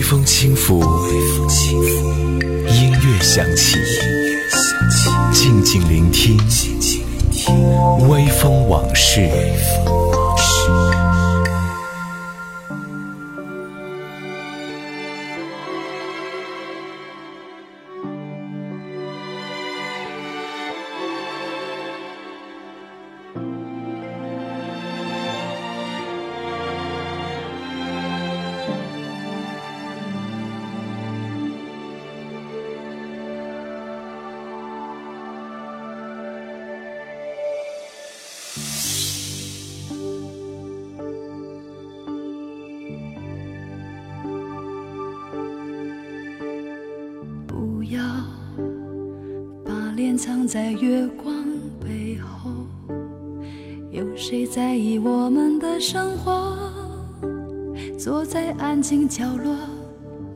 微风轻拂，音乐响起，静静聆听，微风往事。生活？坐在安静角落，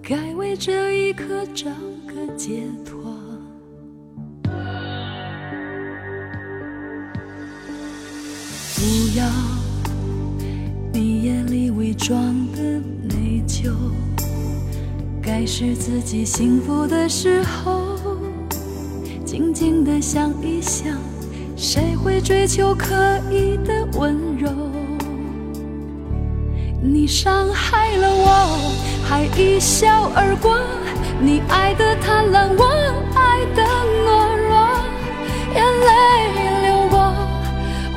该为这一刻找个解脱。不要你眼里伪装的内疚，该是自己幸福的时候。静静的想一想，谁会追求刻意的温柔？你伤害了我，还一笑而过。你爱的贪婪，我爱的懦弱。眼泪流过，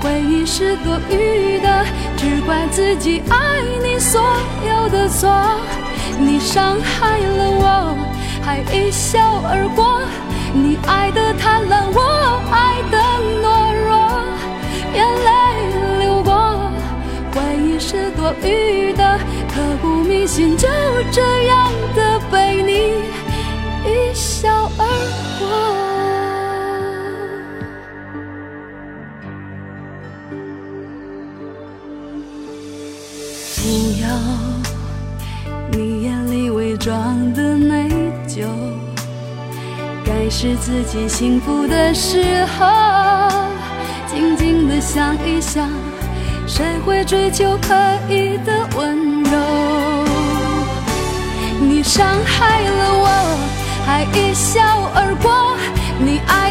回忆是多余的，只怪自己爱你所有的错。你伤害了我，还一笑而过。你爱的贪婪，我爱的懦弱，眼泪，多余的，刻骨铭心，就这样的被你一笑而过。不要你眼里伪装的内疚。该是自己幸福的时候，静静的想一想，谁会追求刻意的温柔？你伤害了我，还一笑而过。你爱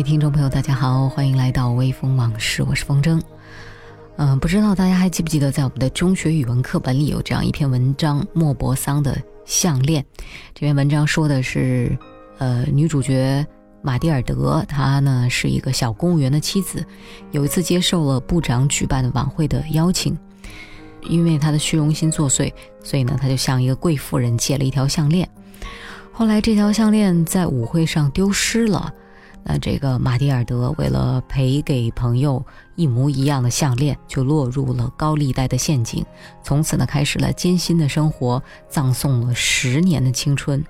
位听众朋友，大家好，欢迎来到微风往事，我是风筝。嗯，不知道大家还记不记得，在我们的中学语文课本里有这样一篇文章《莫泊桑的项链》。这篇文章说的是，呃，女主角玛蒂尔德，她呢是一个小公务员的妻子，有一次接受了部长举办的晚会的邀请，因为她的虚荣心作祟，所以呢，她就向一个贵妇人借了一条项链。后来这条项链在舞会上丢失了，那这个马蒂尔德为了赔给朋友一模一样的项链，就落入了高利贷的陷阱，从此呢开始了艰辛的生活，葬送了十年的青春。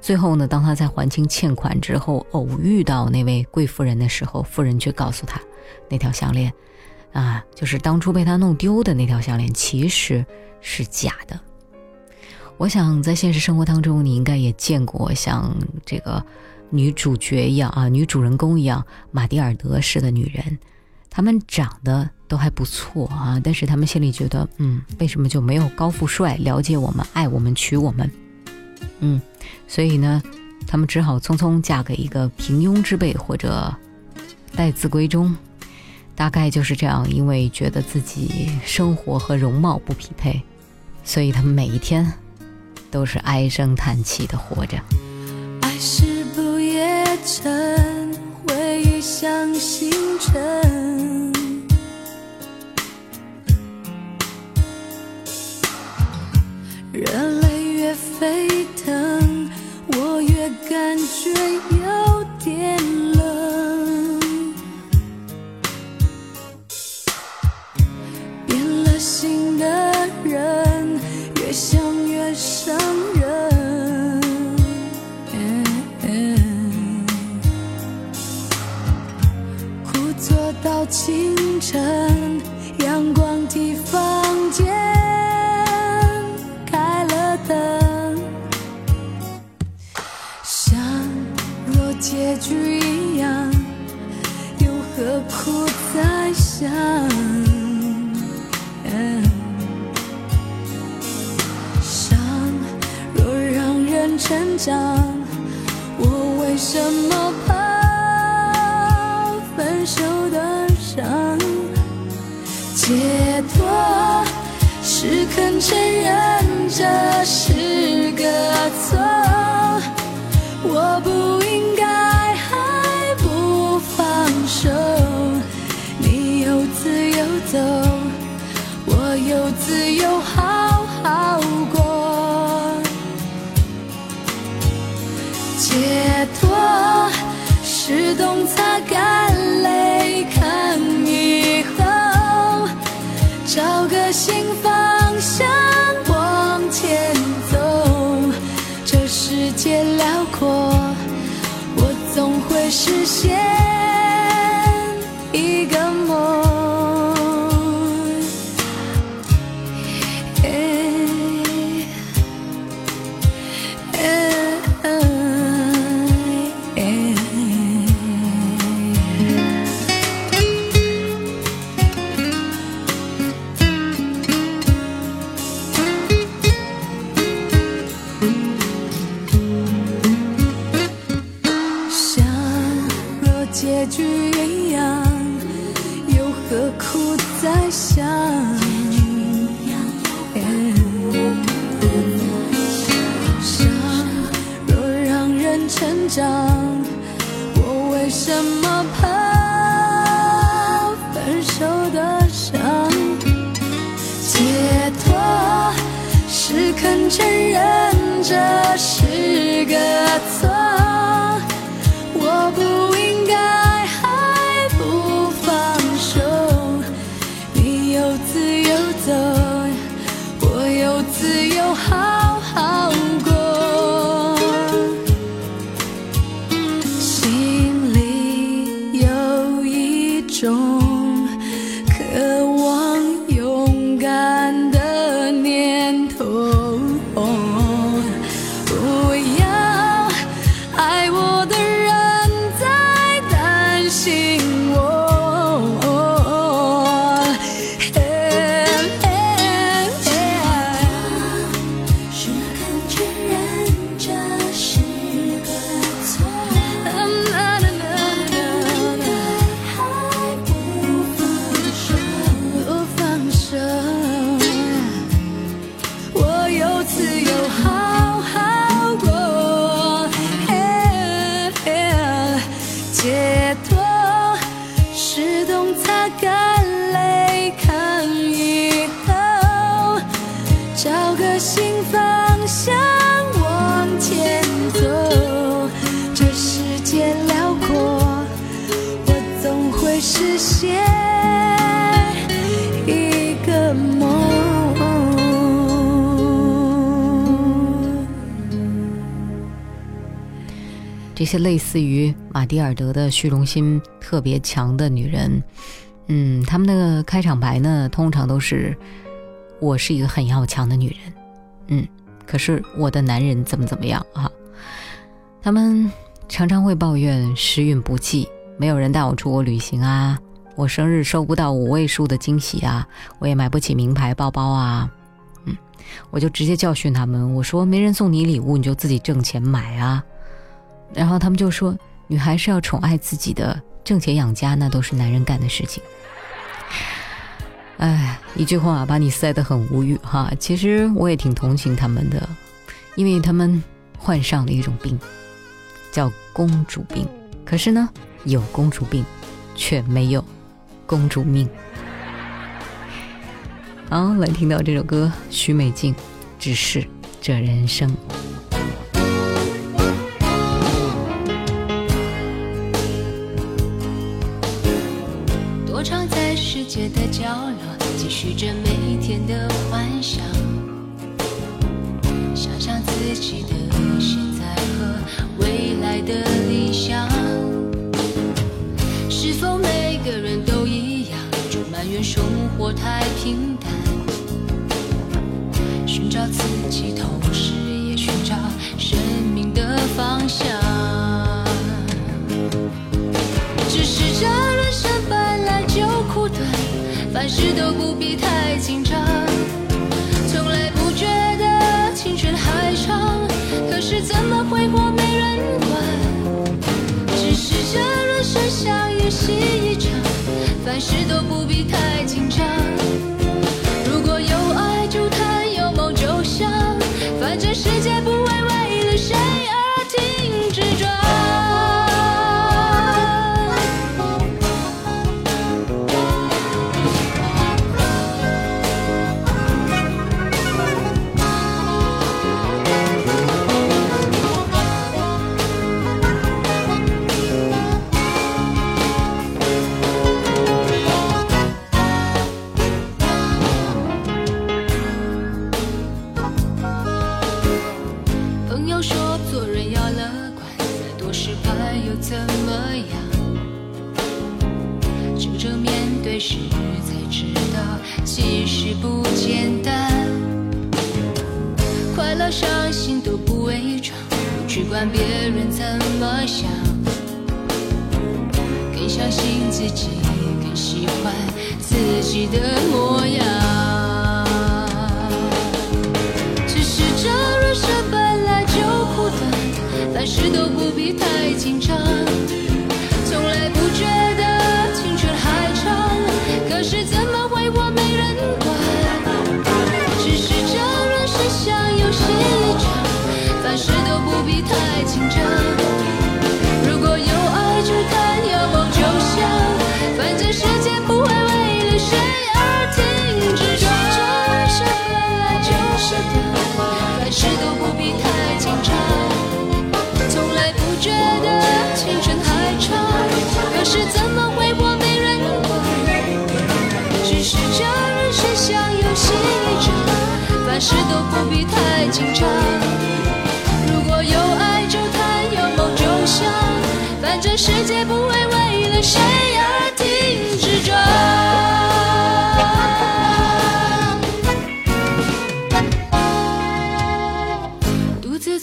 最后呢，当他在还清欠款之后，偶遇到那位贵妇人的时候，妇人却告诉他，那条项链，啊，就是当初被他弄丢的那条项链，其实是假的。我想在现实生活当中，你应该也见过像这个女主角一样啊，女主人公一样，马蒂尔德式的女人，她们长得都还不错啊，但是她们心里觉得，嗯，为什么就没有高富帅了解我们、爱我们、娶我们？嗯，所以呢，他们只好匆匆嫁给一个平庸之辈或者待字闺中，大概就是这样。因为觉得自己生活和容貌不匹配，所以他们每一天都是唉声叹气的活着。爱是不夜城，回忆像星辰，热泪越沸腾，我越感觉类似于马蒂尔德的虚荣心特别强的女人，嗯，他们的开场白呢，通常都是“我是一个很要强的女人”，嗯，可是我的男人怎么怎么样啊？他们常常会抱怨时运不济，没有人带我出国旅行啊，我生日收不到五位数的惊喜啊，我也买不起名牌包包啊，嗯，我就直接教训他们，我说没人送你礼物，你就自己挣钱买啊。然后他们就说：“女孩是要宠爱自己的，挣钱养家那都是男人干的事情。”哎，一句话把你塞得很无语哈。其实我也挺同情他们的，因为他们患上了一种病，叫公主病。可是呢，有公主病，却没有公主命。好，来听到这首歌，许美静，只是这人生。的角落，继续着每天的幻想，想象自己的现在和未来的理想。是否每个人都一样，就埋怨生活太平事都不必太紧张，从来不觉得青春还长，可是怎么挥霍没人管。只是这人生像演戏一场，凡事都不必太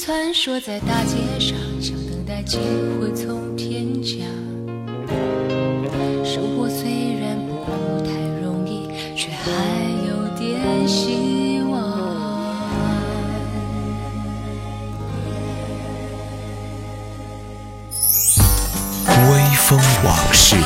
穿梭在大街上，想等待机会从天降。生活虽然不太容易，却还有点希望。微风。往事。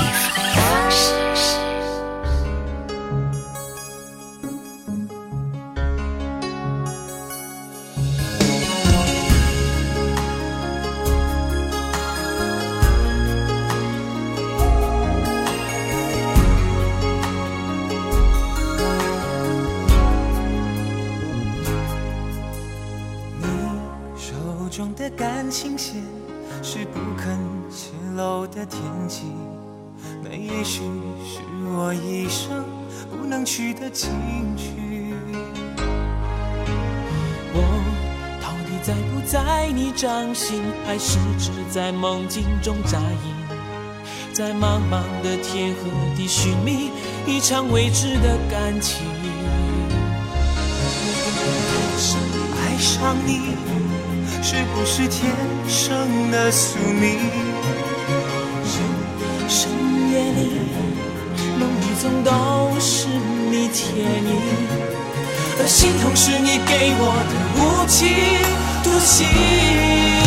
在梦境中扎营？在茫茫的天和地寻觅一场未知的感情。爱上你，是不是天生的宿命？深夜里，梦里总都是你倩影，而心痛是你给我的无情独行。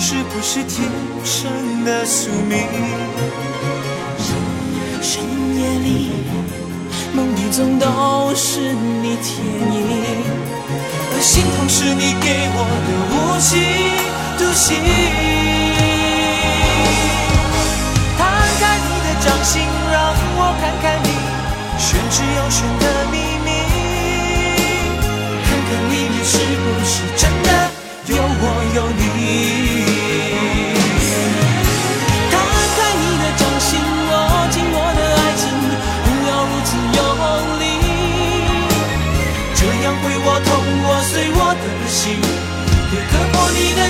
是不是天生的宿命？深夜里，梦里总都是你倩影，而心痛是你给我的无情独行。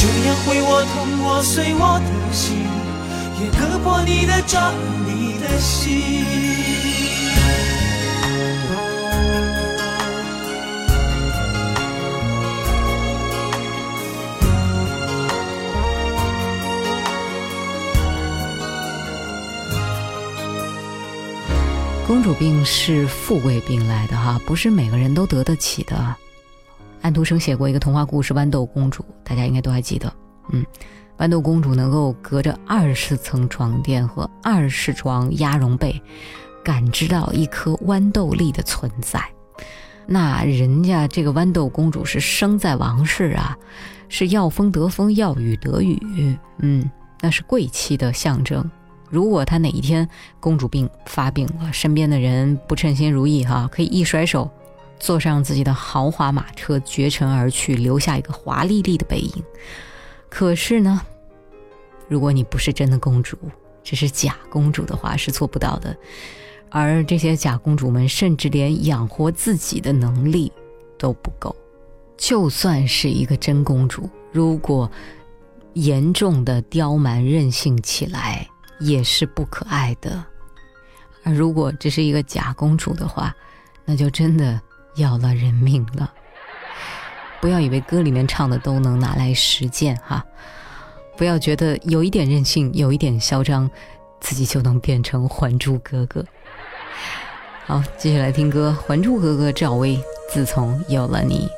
这样会我痛我碎我的心，也割破你的掌，你的心。公主病是富贵病来的哈，不是每个人都得得起的。安徒生写过一个童话故事《豌豆公主》，大家应该都还记得。嗯，豌豆公主能够隔着二十层床垫和二十床鸭绒被，感知到一颗豌豆粒的存在。那人家这个豌豆公主是生在王室啊，是要风得风，要雨得雨，嗯，那是贵气的象征。如果她哪一天公主病发病了，身边的人不称心如意哈，可以一甩手，坐上自己的豪华马车绝尘而去，留下一个华丽丽的背影。可是呢，如果你不是真的公主，只是假公主的话，是做不到的。而这些假公主们，甚至连养活自己的能力都不够。就算是一个真公主，如果严重的刁蛮任性起来，也是不可爱的。而如果这是一个假公主的话，那就真的要了人命了。不要以为歌里面唱的都能拿来实践哈，不要觉得有一点任性，有一点嚣张，自己就能变成《还珠格格》。好，接下来听歌，《还珠格格》赵薇，自从有了你。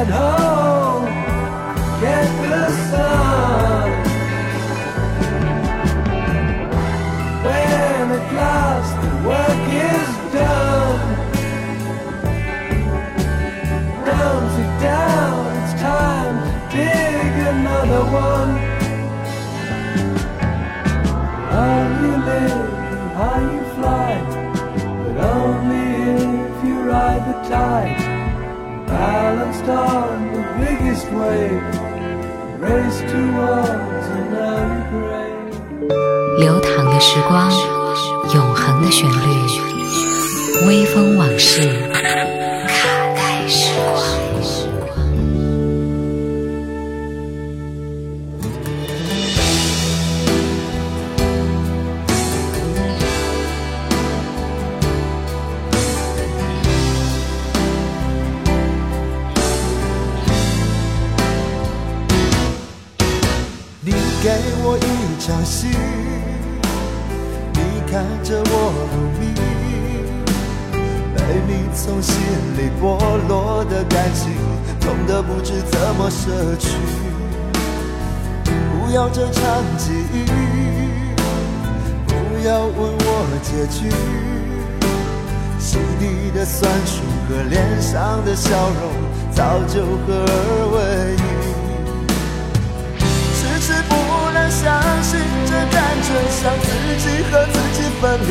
had hope. Oh. On the biggest wave, race towards another grave. 流淌的时光，永恒的旋律，微风往事，被你从心里剥落的感情，痛得不知怎么舍去。不要这场记忆，不要问我结局，心底的酸楚和脸上的笑容，早就合二为一。迟迟不能相信，这感觉像自己和自己分离，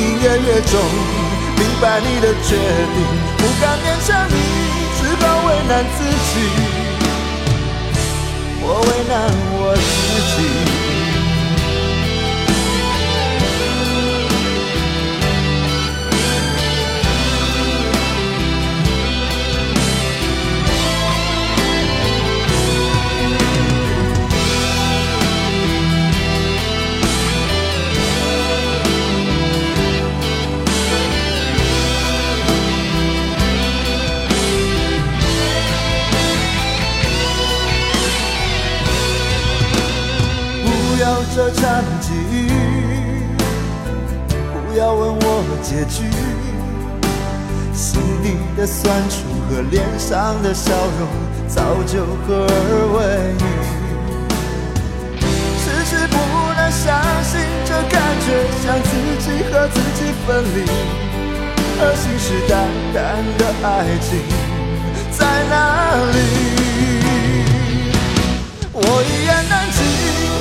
隐隐约约中，明白你的决定，不敢勉强你，只好为难自己。我为难我自己。这场记忆，不要问我结局，心里的酸楚和脸上的笑容，早就合二为一。迟迟不能相信，这感觉像自己和自己分离，而信誓旦旦的爱情在哪里？我一言难，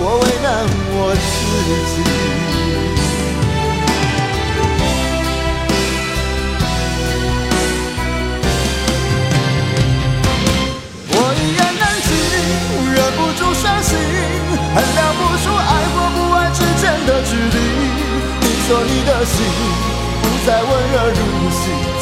我为难我自己。我一言难尽，忍不住伤心，衡量不出爱或不爱之间的距离。你说你的心不再温热如昔，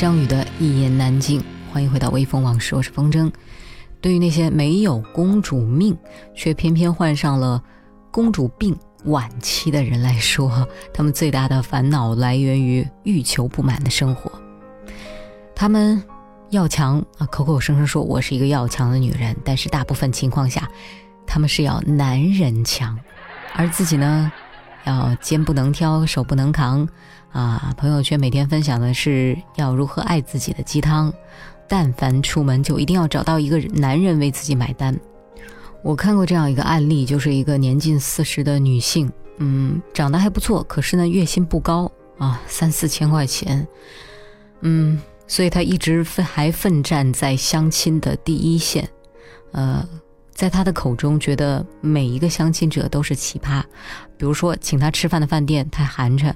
张宇的一言难尽，欢迎回到微风往事，我是风筝。对于那些没有公主命，却偏偏患上了公主病晚期的人来说，他们最大的烦恼来源于欲求不满的生活。他们要强啊，口口声声说我是一个要强的女人，但是大部分情况下，他们是要男人强，而自己呢，要肩不能挑，手不能扛啊。朋友圈每天分享的是要如何爱自己的鸡汤，但凡出门就一定要找到一个男人为自己买单。我看过这样一个案例，就是一个年近四十的女性，嗯，长得还不错，可是呢，月薪不高啊，三四千块钱，嗯，所以她一直奋还奋战在相亲的第一线，呃，在她的口中，觉得每一个相亲者都是奇葩，比如说请她吃饭的饭店太寒碜，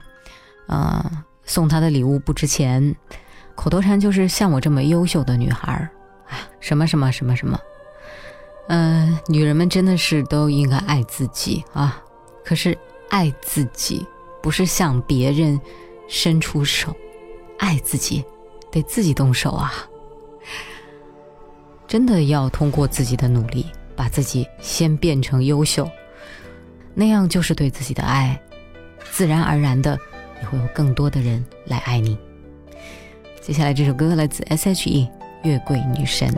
啊，送她的礼物不值钱，口头禅就是像我这么优秀的女孩儿，哎，什么什么什么什么。嗯，女人们真的是都应该爱自己啊！可是爱自己不是向别人伸出手，爱自己得自己动手啊！真的要通过自己的努力，把自己先变成优秀，那样就是对自己的爱，自然而然的会有更多的人来爱你。接下来这首歌来自 S.H.E《月桂女神》。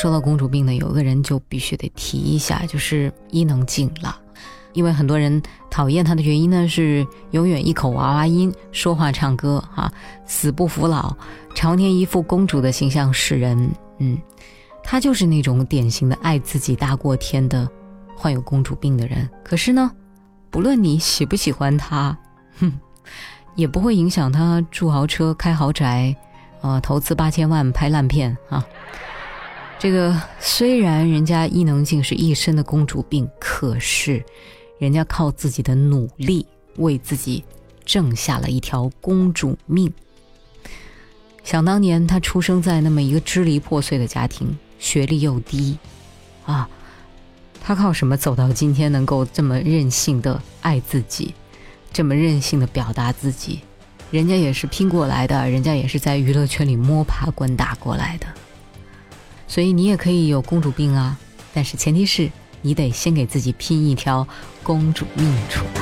说到公主病呢，有个人就必须得提一下，就是伊能静了。因为很多人讨厌她的原因呢，是永远一口娃娃音，说话唱歌啊，死不服老，常年一副公主的形象示人。嗯，她就是那种典型的爱自己大过天的，患有公主病的人。可是呢，不论你喜不喜欢她，哼，也不会影响她住豪车、开豪宅，呃，投资八千万拍烂片啊。这个虽然人家伊能静是一身的公主病，可是。人家靠自己的努力为自己挣下了一条公主命。想当年，她出生在那么一个支离破碎的家庭，学历又低，啊，她靠什么走到今天，能够这么任性的爱自己，这么任性的表达自己？人家也是拼过来的，人家也是在娱乐圈里摸爬滚打过来的。所以你也可以有公主病啊，但是前提是。你得先给自己拼一条公主命出来。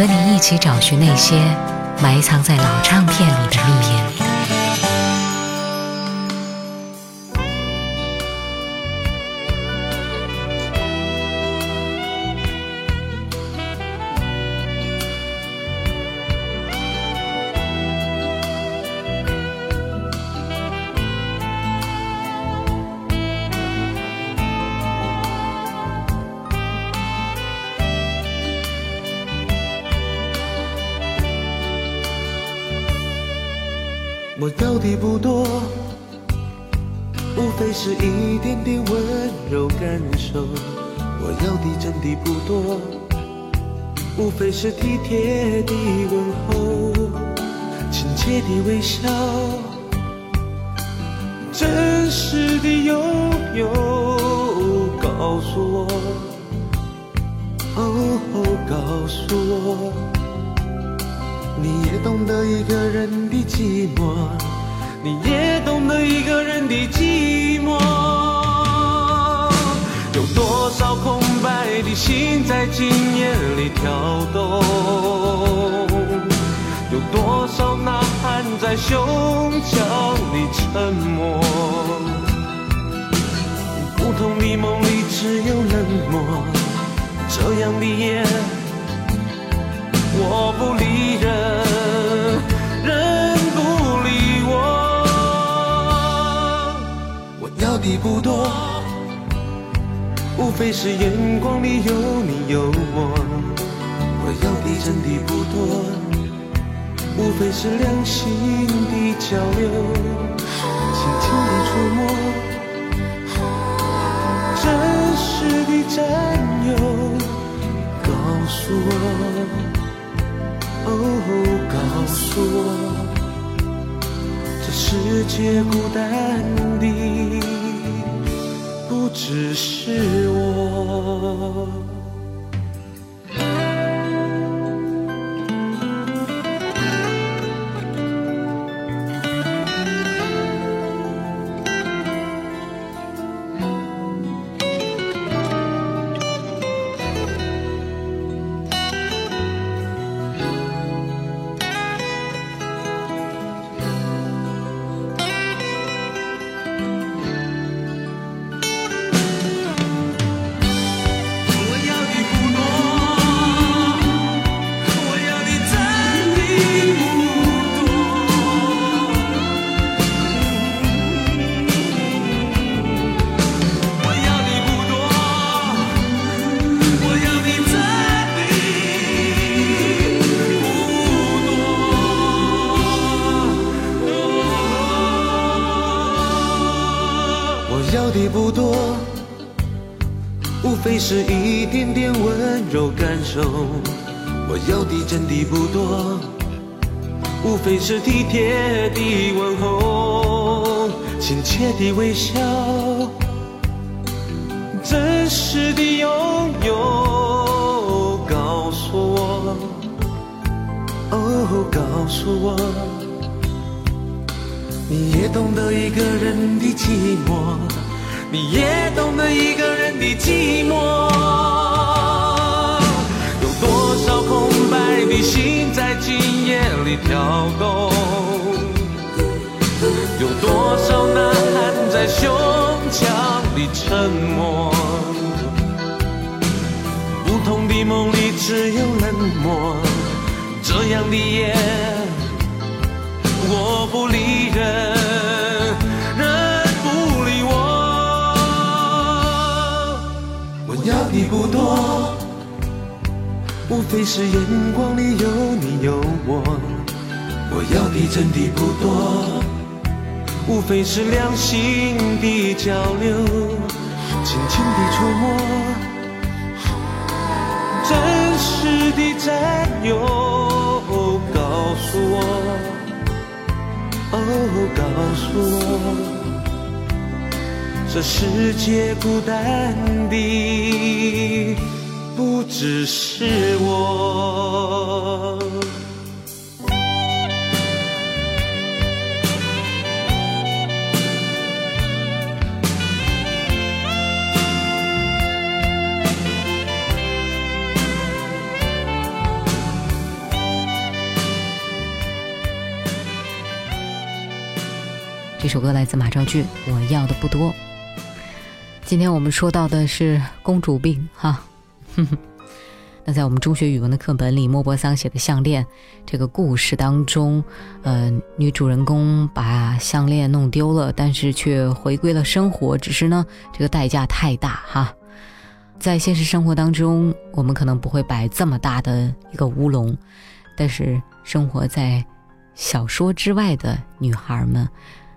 和你一起找寻那些埋藏在老唱片里的秘密。是体贴的问候，亲切的微笑，真实的拥有。告诉我，哦，告诉我。你也懂得一个人的寂寞，你也懂得一个人的寂寞。有多少空白的心在今夜里跳动？有多少呐喊在胸腔里沉默？不同的梦里只有冷漠，这样的夜。我不理人，人不理我。我要的不多，无非是眼光里有你有我。我要的真的不多，无非是两心的交流，轻轻的触摸，真实的占有。告诉我。哦，告诉我，这世界孤单的不只是我。是一点点温柔感受，我要的真的不多，无非是体贴的问候，亲切的微笑，真实的拥有。告诉我，哦，告诉我，你也懂得一个人的寂寞。你也懂得一个人的寂寞，有多少空白的心在今夜里跳动，有多少呐喊在胸腔里沉默。不同的梦里只有冷漠，这样的夜我不理人。要的不多，无非是眼光里有你有我。我要的真的不多，无非是两心的交流，轻轻的触摸，真实的占有。告诉我，哦，告诉我。这世界孤单的不只是我。这首歌来自马兆骏，《我要的不多》。今天我们说到的是公主病，哈，哼 哼那在我们中学语文的课本里，莫泊桑写的项链这个故事当中，呃，女主人公把项链弄丢了，但是却回归了生活，只是呢，这个代价太大，哈。在现实生活当中，我们可能不会摆这么大的一个乌龙，但是生活在小说之外的女孩们，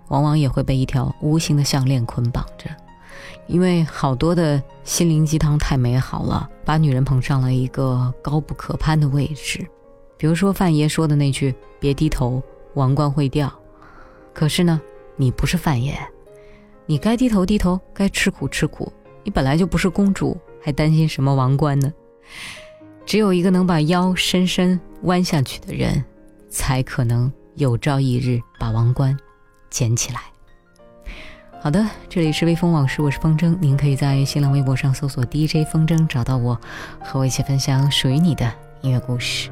往往也会被一条无形的项链捆绑着，因为好多的心灵鸡汤太美好了，把女人捧上了一个高不可攀的位置。比如说范爷说的那句“别低头，王冠会掉”，可是呢，你不是范爷，你该低头低头，该吃苦吃苦。你本来就不是公主，还担心什么王冠呢？只有一个能把腰深深弯下去的人，才可能有朝一日把王冠捡起来。好的，这里是微风往事，我是风筝，您可以在新浪微博上搜索 DJ 风筝找到我，和我一起分享属于你的音乐故事。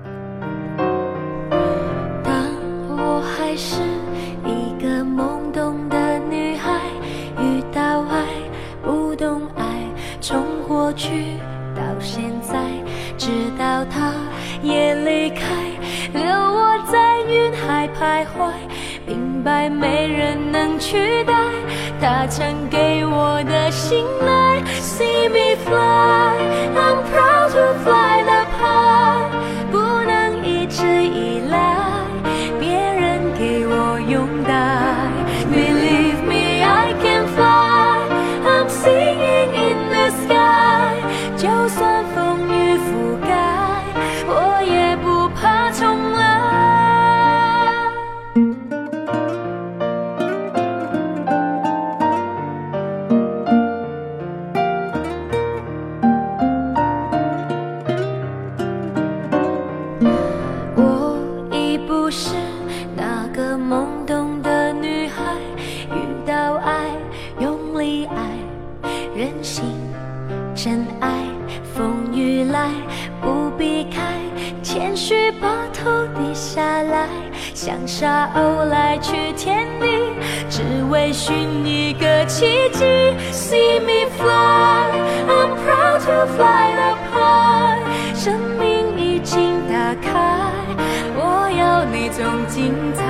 我 一个奇迹。See me fly, I'm proud to fly the high，生命已经打开，我要那种精彩。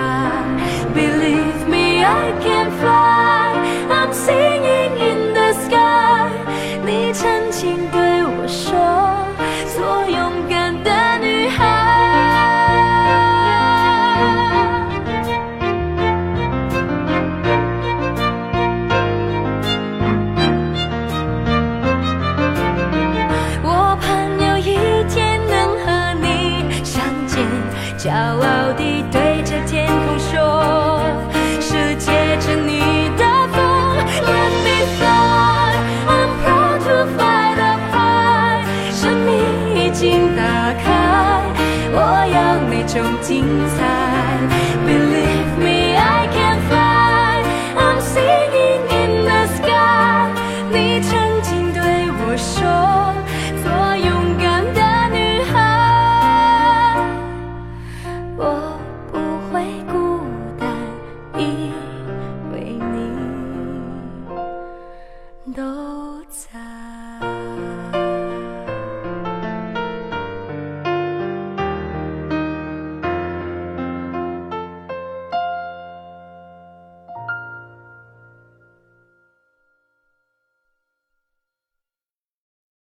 Believe me, I can fly, I'm singing in the sky。你曾经对我说，